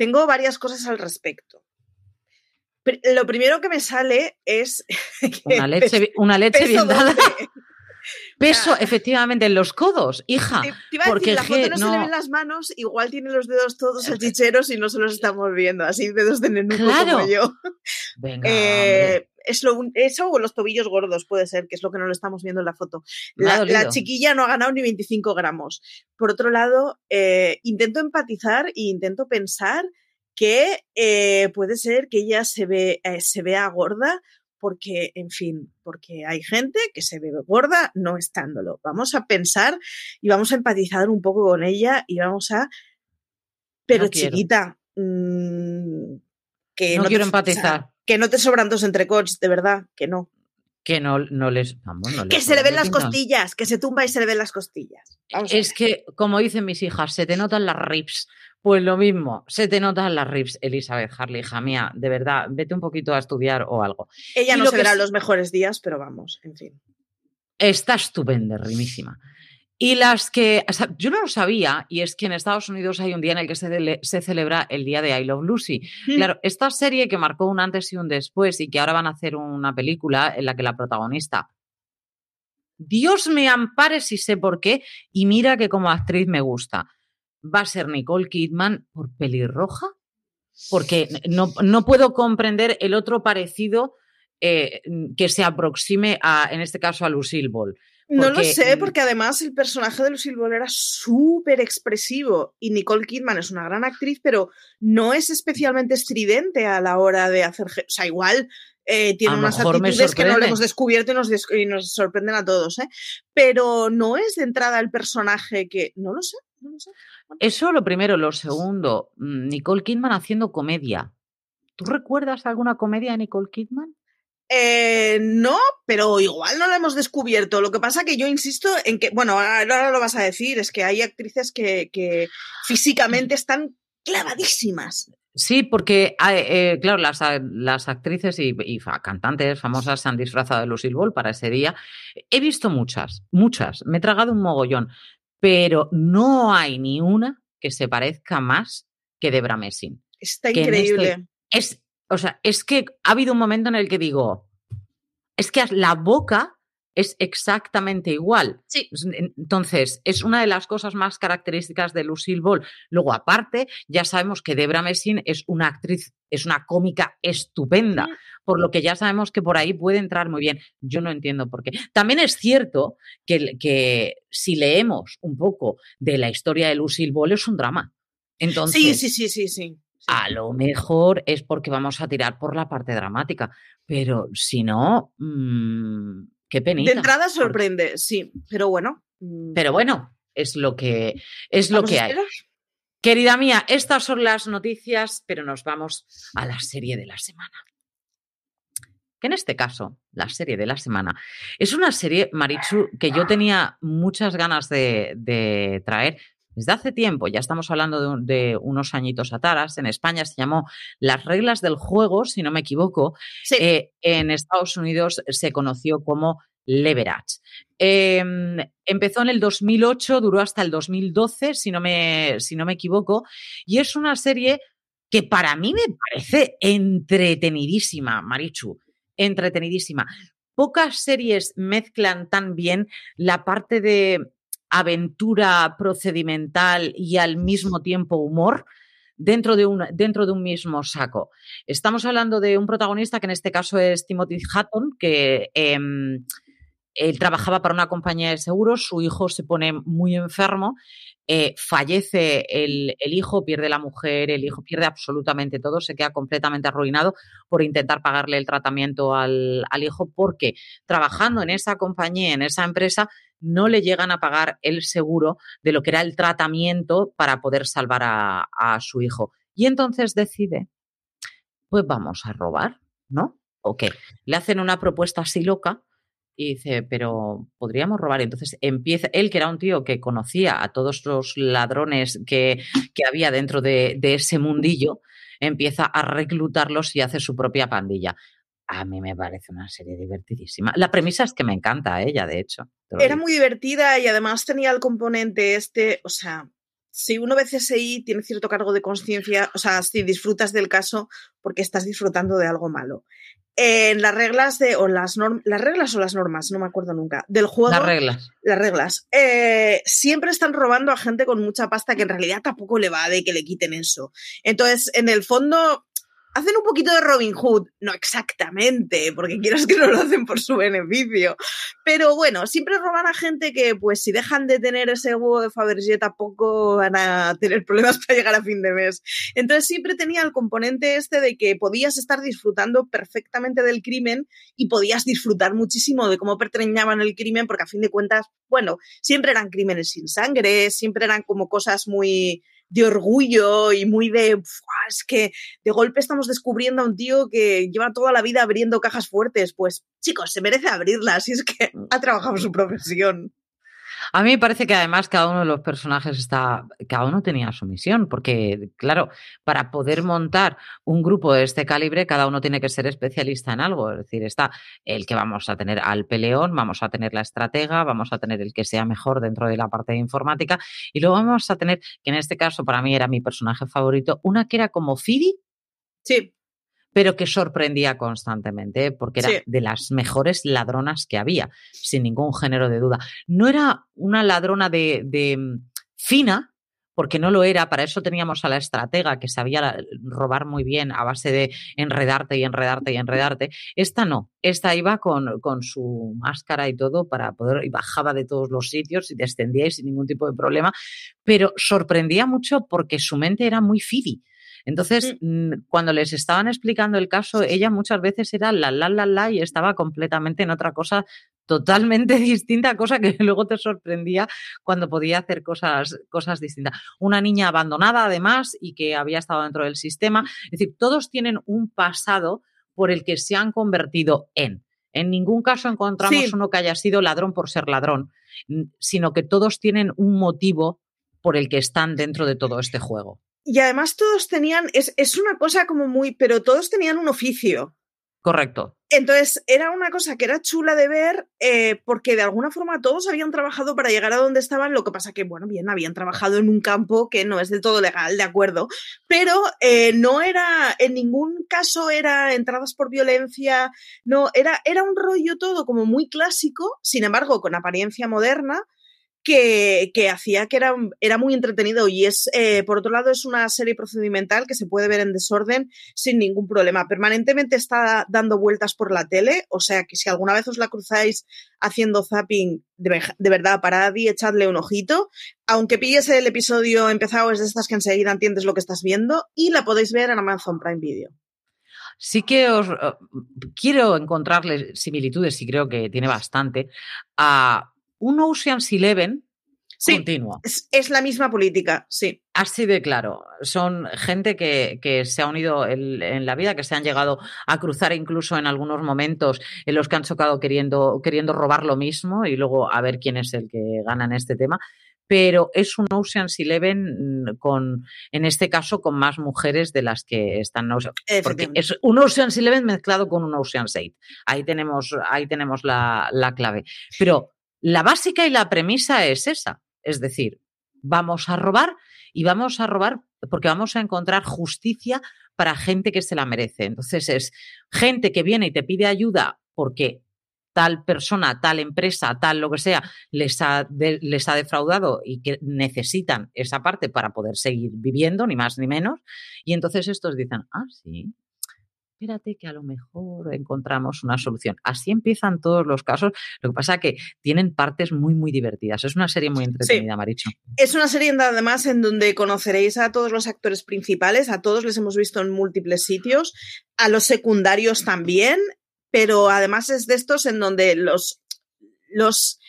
Tengo varias cosas al respecto. Lo primero que me sale es. [LAUGHS] una leche, una leche bien dada. [LAUGHS] Peso, efectivamente, en los codos, hija. porque la foto no, se le ven las manos, igual tiene los dedos todos salchicheros y no se los estamos viendo, así dedos de nenuco como yo. Venga, eh, es lo, eso o los tobillos gordos puede ser, que es lo que no lo estamos viendo en la foto. La, chiquilla no ha ganado ni 25 gramos. Por otro lado, eh, intento empatizar e intento pensar que eh, puede ser que ella se, ve, eh, se vea gorda porque, en fin, porque hay gente que se ve gorda no estándolo. Vamos a pensar y vamos a empatizar un poco con ella y vamos a... Pero chiquita, mm, que no, quiero empatizar. Que no te sobran dos entrecots, de verdad, que no. Que no, no les. que se le ven las costillas, que se tumba y se le ven las costillas. es que, como dicen mis hijas, se te notan las rips. Pues lo mismo, se te notan las rips, Elizabeth Harley, hija mía, de verdad, vete un poquito a estudiar o algo. Ella no se verá los mejores días, pero vamos, en fin. Está estupenda, rimísima. Y las que, yo no lo sabía, y es que en Estados Unidos hay un día en el que se, se celebra el día de I Love Lucy. Mm. Claro, esta serie que marcó un antes y un después y que ahora van a hacer una película en la que la protagonista, Dios me ampare si sé por qué, y mira que como actriz me gusta va a ser Nicole Kidman por pelirroja, porque no, no puedo comprender el otro parecido eh, que se aproxime a, en este caso, a Lucille Ball. No lo sé, porque además el personaje de Lucille Ball era súper expresivo y Nicole Kidman es una gran actriz, pero no es especialmente estridente a la hora de hacer. O sea, igual eh, tiene unas actitudes que no le hemos descubierto y nos, y nos sorprenden a todos, ¿eh? Pero no es de entrada el personaje que. No lo sé, no lo sé. Eso lo primero. Lo segundo, mm, Nicole Kidman haciendo comedia. ¿Tú recuerdas alguna comedia de Nicole Kidman? Eh, no, pero igual no lo hemos descubierto. Lo que pasa que yo insisto en que, bueno, ahora lo vas a decir, es que hay actrices que, físicamente están clavadísimas. Sí, porque, eh, claro, las, las, actrices y, cantantes famosas se han disfrazado de Lucille Ball para ese día. He visto muchas, muchas. Me he tragado un mogollón pero no hay ni una que se parezca más que Debra Messing. Está este increíble. es, o sea, es que ha habido un momento en el que digo, es que la boca es exactamente igual. Sí. Entonces, es una de las cosas más características de Lucille Ball. Luego, aparte, ya sabemos que Debra Messing es una actriz, es una cómica estupenda, por lo que ya sabemos que por ahí puede entrar muy bien. Yo no entiendo por qué. También es cierto que, que si leemos un poco de la historia de Lucille Ball, es un drama. Entonces, sí, sí, sí, sí, sí. A lo mejor es porque vamos a tirar por la parte dramática, pero si no, mmm, de entrada sorprende, sí, pero bueno. Mm. Pero bueno, es lo que, es lo que hay. Querida mía, estas son las noticias, pero nos vamos a la serie de la semana. Que en este caso, la serie de la semana, es una serie, Marichu, que yo tenía muchas ganas de, traer desde hace tiempo, ya estamos hablando de, unos añitos ataras, en España se llamó Las reglas del juego, si no me equivoco, eh, en Estados Unidos se conoció como Leverage. Em, empezó en el 2008, duró hasta el 2012, si no, me, si no me equivoco, y es una serie que para mí me parece entretenidísima, Marichu, entretenidísima. Pocas series mezclan tan bien la parte de aventura procedimental y al mismo tiempo humor dentro de un, dentro de un mismo saco. Estamos hablando de un protagonista que en este caso es Timothy Hatton, que em, él trabajaba para una compañía de seguros, su hijo se pone muy enfermo, eh, fallece el, hijo, pierde la mujer, el hijo pierde absolutamente todo, se queda completamente arruinado por intentar pagarle el tratamiento al, hijo porque trabajando en esa compañía, en esa empresa, no le llegan a pagar el seguro de lo que era el tratamiento para poder salvar a, su hijo. Y entonces decide, pues vamos a robar, ¿no? Ok, le hacen una propuesta así loca y dice, pero podríamos robar. entonces empieza, él que era un tío que conocía a todos los ladrones que, que había dentro de, de, ese mundillo, empieza a reclutarlos y hace su propia pandilla. A mí me parece una serie divertidísima. La premisa es que me encanta ella, de hecho. Era muy divertida y además tenía el componente este, o sea, si uno ve CSI tiene cierto cargo de conciencia, o sea, si disfrutas del caso porque estás disfrutando de algo malo en las reglas de, o las, las reglas o las normas, no me acuerdo nunca, del juego. Las reglas. Las reglas. Eh, siempre están robando a gente con mucha pasta que en realidad tampoco le va de que le quiten eso. Entonces, en el fondo, hacen un poquito de Robin Hood, no exactamente, porque quieras que no lo hacen por su beneficio, pero bueno, siempre roban a gente que pues si dejan de tener ese huevo de Fabergé tampoco van a tener problemas para llegar a fin de mes. Entonces siempre tenía el componente este de que podías estar disfrutando perfectamente del crimen y podías disfrutar muchísimo de cómo pertreñaban el crimen, porque a fin de cuentas, bueno, siempre eran crímenes sin sangre, siempre eran como cosas muy de orgullo y muy de, es que de golpe estamos descubriendo a un tío que lleva toda la vida abriendo cajas fuertes. Pues chicos, se merece abrirlas y es que mm. ha trabajado su profesión. A mí me parece que además cada uno de los personajes está, cada uno tenía su misión, porque claro, para poder montar un grupo de este calibre, cada uno tiene que ser especialista en algo. Es decir, está el que vamos a tener al peleón, vamos a tener la estratega, vamos a tener el que sea mejor dentro de la parte de informática, y luego vamos a tener, que en este caso para mí era mi personaje favorito, una que era como Fidi. Sí pero que sorprendía constantemente, porque era de las mejores ladronas que había, sin ningún género de duda. No era una ladrona de, mm, fina, porque no lo era, para eso teníamos a la estratega que sabía robar muy bien a base de enredarte y enredarte y enredarte. Esta no, esta iba con, con, su máscara y todo para poder, y bajaba de todos los sitios y descendía y sin ningún tipo de problema, pero sorprendía mucho porque su mente era muy fidi. Entonces, mm, cuando les estaban explicando el caso, ella muchas veces era la, la, la, la y estaba completamente en otra cosa totalmente [LAUGHS] distinta, cosa que luego te sorprendía cuando podía hacer cosas, cosas distintas. Una niña abandonada, además, y que había estado dentro del sistema. Es decir, todos tienen un pasado por el que se han convertido en. En ningún caso encontramos uno que haya sido ladrón por ser ladrón, sino que todos tienen un motivo por el que están dentro de todo este juego. Y además todos tenían, es, es una cosa como muy, pero todos tenían un oficio. Correcto. Entonces, era una cosa que era chula de ver eh, porque de alguna forma todos habían trabajado para llegar a donde estaban, lo que pasa que, bueno, bien, habían trabajado en un campo que no es del todo legal, de acuerdo, pero eh, no era, en ningún caso era entradas por violencia, no, era, era un rollo todo como muy clásico, sin embargo, con apariencia moderna, que, hacía que era, era muy entretenido y es, eh, por otro lado, es una serie procedimental que se puede ver en desorden sin ningún problema. Permanentemente está dando vueltas por la tele, o sea que si alguna vez os la cruzáis haciendo zapping, de, de verdad, parad y echadle un ojito. Aunque pilles el episodio empezado, es de estas que enseguida entiendes lo que estás viendo y la podéis ver en Amazon Prime Video. Sí que os eh, quiero encontrarle similitudes y creo que tiene bastante a un Ocean's Eleven sí, continuo. Es, la misma política, sí. Así de claro. Son gente que, que se ha unido en, la vida, que se han llegado a cruzar incluso en algunos momentos en los que han chocado queriendo, queriendo robar lo mismo y luego a ver quién es el que gana en este tema. Pero es un Ocean's Eleven mm, con, en este caso, con más mujeres de las que están. Porque es un Ocean's Eleven mezclado con un Ocean's Eight. Ahí tenemos, ahí tenemos la, la clave. Pero la básica y la premisa es esa, es decir, vamos a robar y vamos a robar porque vamos a encontrar justicia para gente que se la merece. Entonces es gente que viene y te pide ayuda porque tal persona, tal empresa, tal lo que sea, les ha, les ha defraudado y que necesitan esa parte para poder seguir viviendo, ni más ni menos. Y entonces estos dicen, ah, sí, espérate que a lo mejor encontramos una solución. Así empiezan todos los casos. Lo que pasa es que tienen partes muy, muy divertidas. Es una serie muy entretenida, Maricho. Es una serie además en donde conoceréis a todos los actores principales, a todos les hemos visto en múltiples sitios, a los secundarios también, pero además es de estos en donde los, los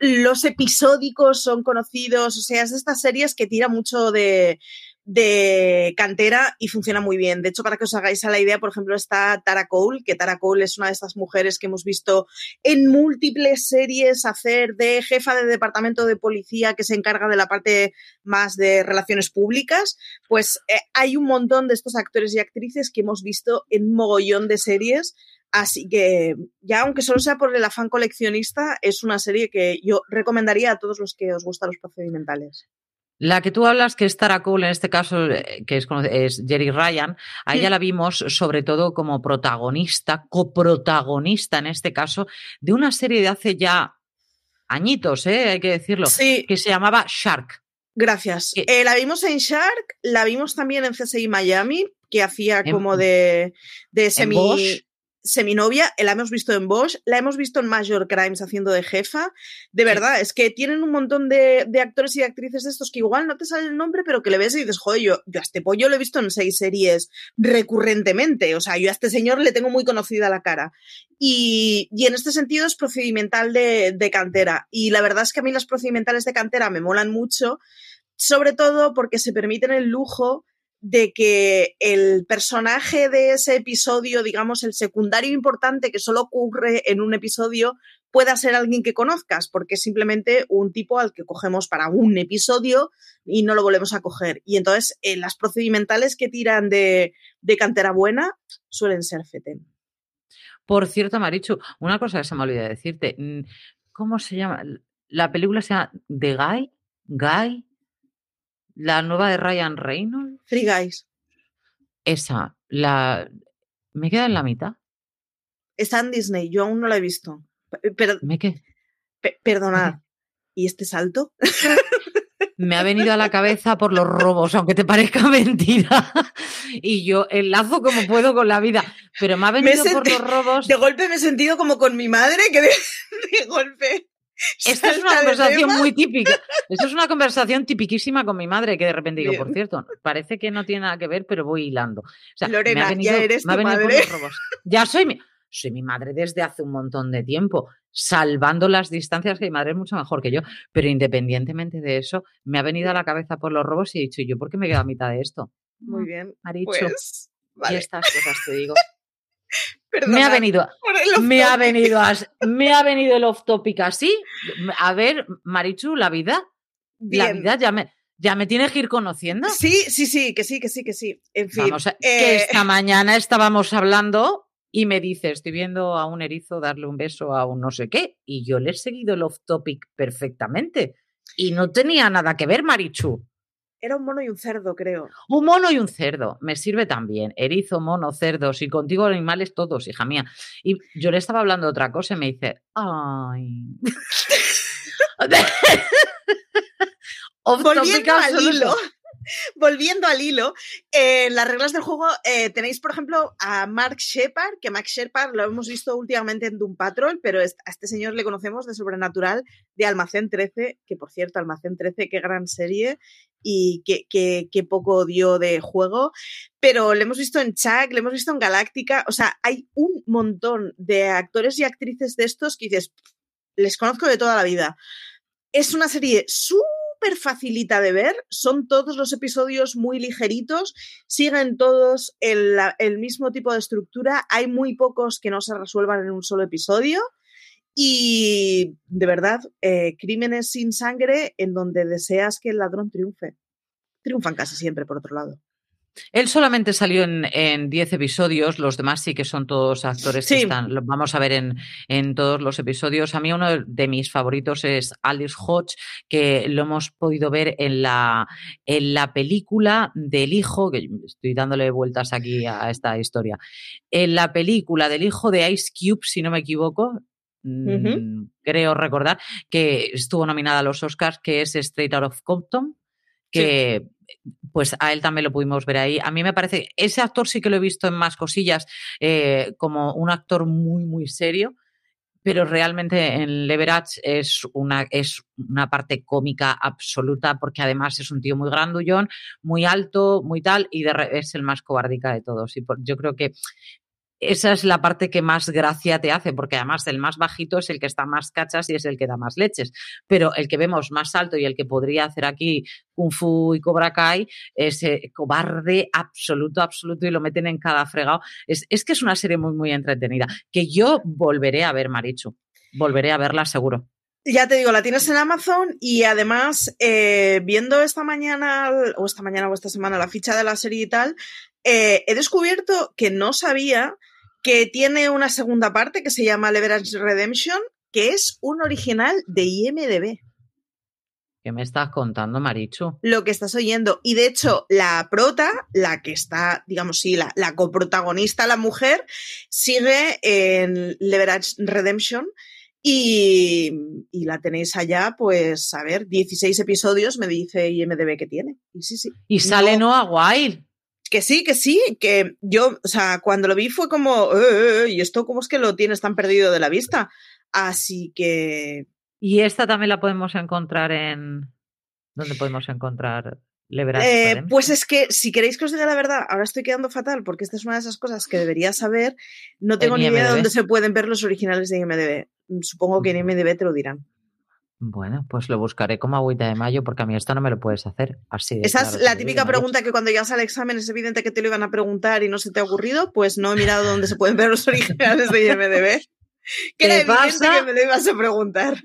los episódicos son conocidos, o sea, es de estas series que tira mucho de, de cantera y funciona muy bien. De hecho, para que os hagáis a la idea, por ejemplo, está Tara Cole, que Tara Cole es una de estas mujeres que hemos visto en múltiples series hacer de jefa de departamento de policía que se encarga de la parte más de relaciones públicas. Pues eh, hay un montón de estos actores y actrices que hemos visto en mogollón de series. Así que ya aunque solo sea por el afán coleccionista, es una serie que yo recomendaría a todos los que os gustan los procedimentales. La que tú hablas, que es Tara Cole, en este caso, eh, que es, es Jerry Ryan, a ella la vimos sobre todo como protagonista, coprotagonista en este caso, de una serie de hace ya añitos, ¿eh? hay que decirlo, que se llamaba Shark. Gracias. Eh, la vimos en Shark, la vimos también en CSI Miami, que hacía como de, de semi seminovia, la hemos visto en Bosch, la hemos visto en Major Crimes haciendo de jefa. De verdad, es que tienen un montón de, actores y actrices de estos que igual no te sale el nombre, pero que le ves y dices, joder, yo, yo a este pollo lo he visto en seis series recurrentemente. O sea, yo a este señor le tengo muy conocida la cara. Y, en este sentido es procedimental de, de cantera. Y la verdad es que a mí las procedimentales de cantera me molan mucho, sobre todo porque se permiten el lujo de que el personaje de ese episodio, digamos, el secundario importante que solo ocurre en un episodio, pueda ser alguien que conozcas, porque es simplemente un tipo al que cogemos para un episodio y no lo volvemos a coger. Y entonces eh, las procedimentales que tiran de, cantera buena suelen ser FETEN. Por cierto, Marichu, una cosa que se me olvidó decirte. Mm, ¿Cómo se llama? La película se llama The Guy. Guy. La nueva de Ryan Reynolds. Free Guys. Esa, la. Me queda en la mitad. Está en Disney, yo aún no la he visto. Pero, ¿Me qué? perdonad. ¿Y este salto? me ha venido a la cabeza por los robos, aunque te parezca [LAUGHS] mentira. Y yo enlazo como puedo con la vida. Pero me ha venido por los robos. De golpe me he sentido como con mi madre, que de [LAUGHS] golpe [LAUGHS] esta es una conversación muy típica. Esto es una conversación tipiquísima con mi madre, que de repente digo, por cierto, parece que no tiene nada que ver, pero voy hilando. Lorena, ya eres tu madre. Ya soy mi, soy mi madre desde hace un montón de tiempo, salvando las distancias, que mi madre es mucho mejor que yo. Pero independientemente de eso, me ha venido a la cabeza por los robos y he dicho, ¿yo por qué me quedo a mitad de esto? Muy bien. Ha dicho. Pues, y estas cosas te digo [LAUGHS] me ha venido, me ha venido, [LAUGHS] me ha venido el off topic así. A ver, Marichu, la vida, la vida ya me, ya me tienes que ir conociendo. Sí, sí, sí, que sí, que sí, que sí. En fin. que eh, esta [LAUGHS] mañana estábamos hablando y me dice, estoy viendo a un erizo darle un beso a un no sé qué, y yo le he seguido el off topic perfectamente. Y no tenía nada que ver, Marichu. Era un mono y un cerdo, creo. Un mono y un cerdo. Me sirve también. Erizo, mono, cerdos. Y contigo animales todos, hija mía. Y yo le estaba hablando de otra cosa y me dice, ay. [LAUGHS] [LAUGHS] Volviendo al hilo. volviendo al hilo, en las reglas del juego eh, tenéis, por ejemplo, a Mark Shepard, que Mark Shepard lo hemos visto últimamente en Doom Patrol, pero a este señor le conocemos de Sobrenatural, de Almacén 13, que por cierto, Almacén 13, qué gran serie y qué, poco dio de juego. Pero le hemos visto en Chuck, le hemos visto en Galáctica, o sea, hay un montón de actores y actrices de estos que dices, les conozco de toda la vida. Es una serie súper facilita de ver, son todos los episodios muy ligeritos, siguen todos el, mismo tipo de estructura, hay muy pocos que no se resuelvan en un solo episodio y de verdad, eh, crímenes sin sangre en donde deseas que el ladrón triunfe. Triunfan casi siempre, por otro lado. Él solamente salió en 10 episodios, los demás sí que son todos actores que están, los vamos a ver en, en, todos los episodios. A mí uno de mis favoritos es Alice Hodge, que lo hemos podido ver en la, en la película del hijo, que estoy dándole vueltas aquí a esta historia, en la película del hijo de Ice Cube, si no me equivoco, mm, creo recordar, que estuvo nominada a los Oscars, que es Straight Out of Compton, que pues a él también lo pudimos ver ahí. A mí me parece, ese actor sí que lo he visto en más cosillas, eh, como un actor muy, muy serio, pero realmente en Leverage es una, es una parte cómica absoluta, porque además es un tío muy grandullón, muy alto, muy tal, y es el más cobardica de todos. Y yo creo que esa es la parte que más gracia te hace, porque además el más bajito es el que está más cachas y es el que da más leches. Pero el que vemos más alto y el que podría hacer aquí Kung Fu y Cobra Kai es cobarde absoluto, absoluto y lo meten en cada fregado. Es, que es una serie muy, muy entretenida, que yo volveré a ver, Marichu. Volveré a verla seguro. Ya te digo, la tienes en Amazon y además, eh, viendo esta mañana, o esta mañana o esta semana, la ficha de la serie y tal, eh, he descubierto que no sabía que tiene una segunda parte que se llama Leverage Redemption, que es un original de IMDB. ¿Qué me estás contando, Marichu? Lo que estás oyendo. Y de hecho, la prota, la que está, digamos, sí, la, la coprotagonista, la mujer, sigue en Leverage Redemption. Y, y, la tenéis allá, pues, a ver, 16 episodios me dice IMDB que tiene. Y sí, sí. Y sale Noah Wild. Que sí, que sí, que yo, o sea, cuando lo vi fue como, eh, eh, eh", y esto, ¿cómo es que lo tienes tan perdido de la vista? Así que. Y esta también la podemos encontrar en. ¿Dónde podemos encontrar eh, pues es que, si queréis que os diga la verdad, ahora estoy quedando fatal porque esta es una de esas cosas que debería saber. No tengo ni idea de dónde se pueden ver los originales de IMDB. Supongo que en IMDB te lo dirán. Bueno, pues lo buscaré como agüita de mayo porque a mí esto no me lo puedes hacer así. Esa es la típica pregunta que cuando llegas al examen es evidente que te lo iban a preguntar y no se te ha ocurrido. Pues no he mirado dónde se pueden ver los originales de IMDB. Que era evidente que me lo ibas a preguntar.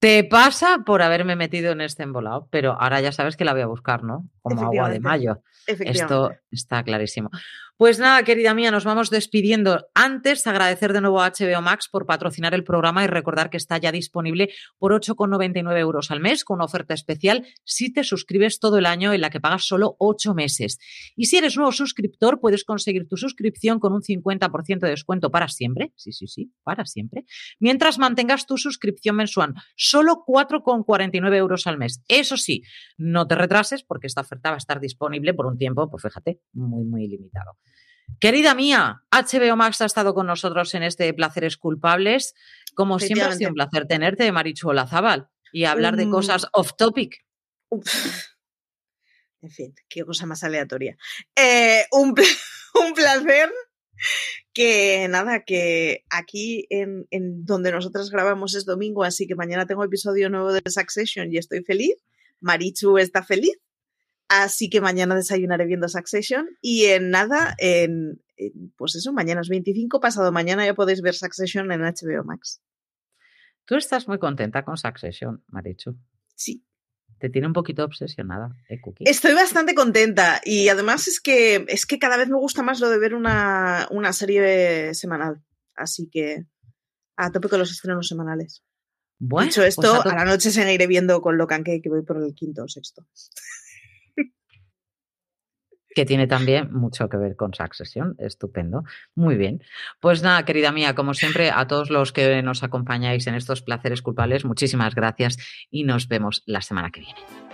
Te pasa por haberme metido en este embolado, pero ahora ya sabes que la voy a buscar, ¿no? Como agua de mayo. Esto está clarísimo. Pues nada, querida mía, nos vamos despidiendo. Antes, agradecer de nuevo a HBO Max por patrocinar el programa y recordar que está ya disponible por 8,99 euros al mes con una oferta especial si te suscribes todo el año en la que pagas solo 8 meses. Y si eres nuevo suscriptor, puedes conseguir tu suscripción con un 50% de descuento para siempre. Sí, sí, sí, para siempre. Mientras mantengas tu suscripción mensual, solo 4,49 euros al mes. Eso sí, no te retrases porque esta oferta va a estar disponible por un tiempo, pues fíjate, muy, muy limitado. Querida mía, HBO Max ha estado con nosotros en este Placeres Culpables. Como siempre, ha sido un placer tenerte, Marichu Olazábal, y hablar de cosas off topic. En fin, qué cosa más aleatoria. Eh, un, [LAUGHS] un, placer que nada, que aquí en, en, donde nosotras grabamos es domingo, así que mañana tengo episodio nuevo de Succession y estoy feliz. Marichu está feliz. Así que mañana desayunaré viendo Succession y en nada, en, pues eso, mañana es 25, pasado mañana ya podéis ver Succession en HBO Max. Tú estás muy contenta con Succession, Marichu. Sí. Te tiene un poquito obsesionada, ¿eh, Cookie? Estoy bastante contenta y además es que, es que cada vez me gusta más lo de ver una, una serie semanal. Así que a tope con los estrenos semanales. Bueno, Dicho pues esto, a, la noche seguiré viendo con Locan que voy por el quinto o sexto que tiene también mucho que ver con Succession. Estupendo. Muy bien. Pues nada, querida mía, como siempre, a todos los que nos acompañáis en estos placeres culpables, muchísimas gracias y nos vemos la semana que viene.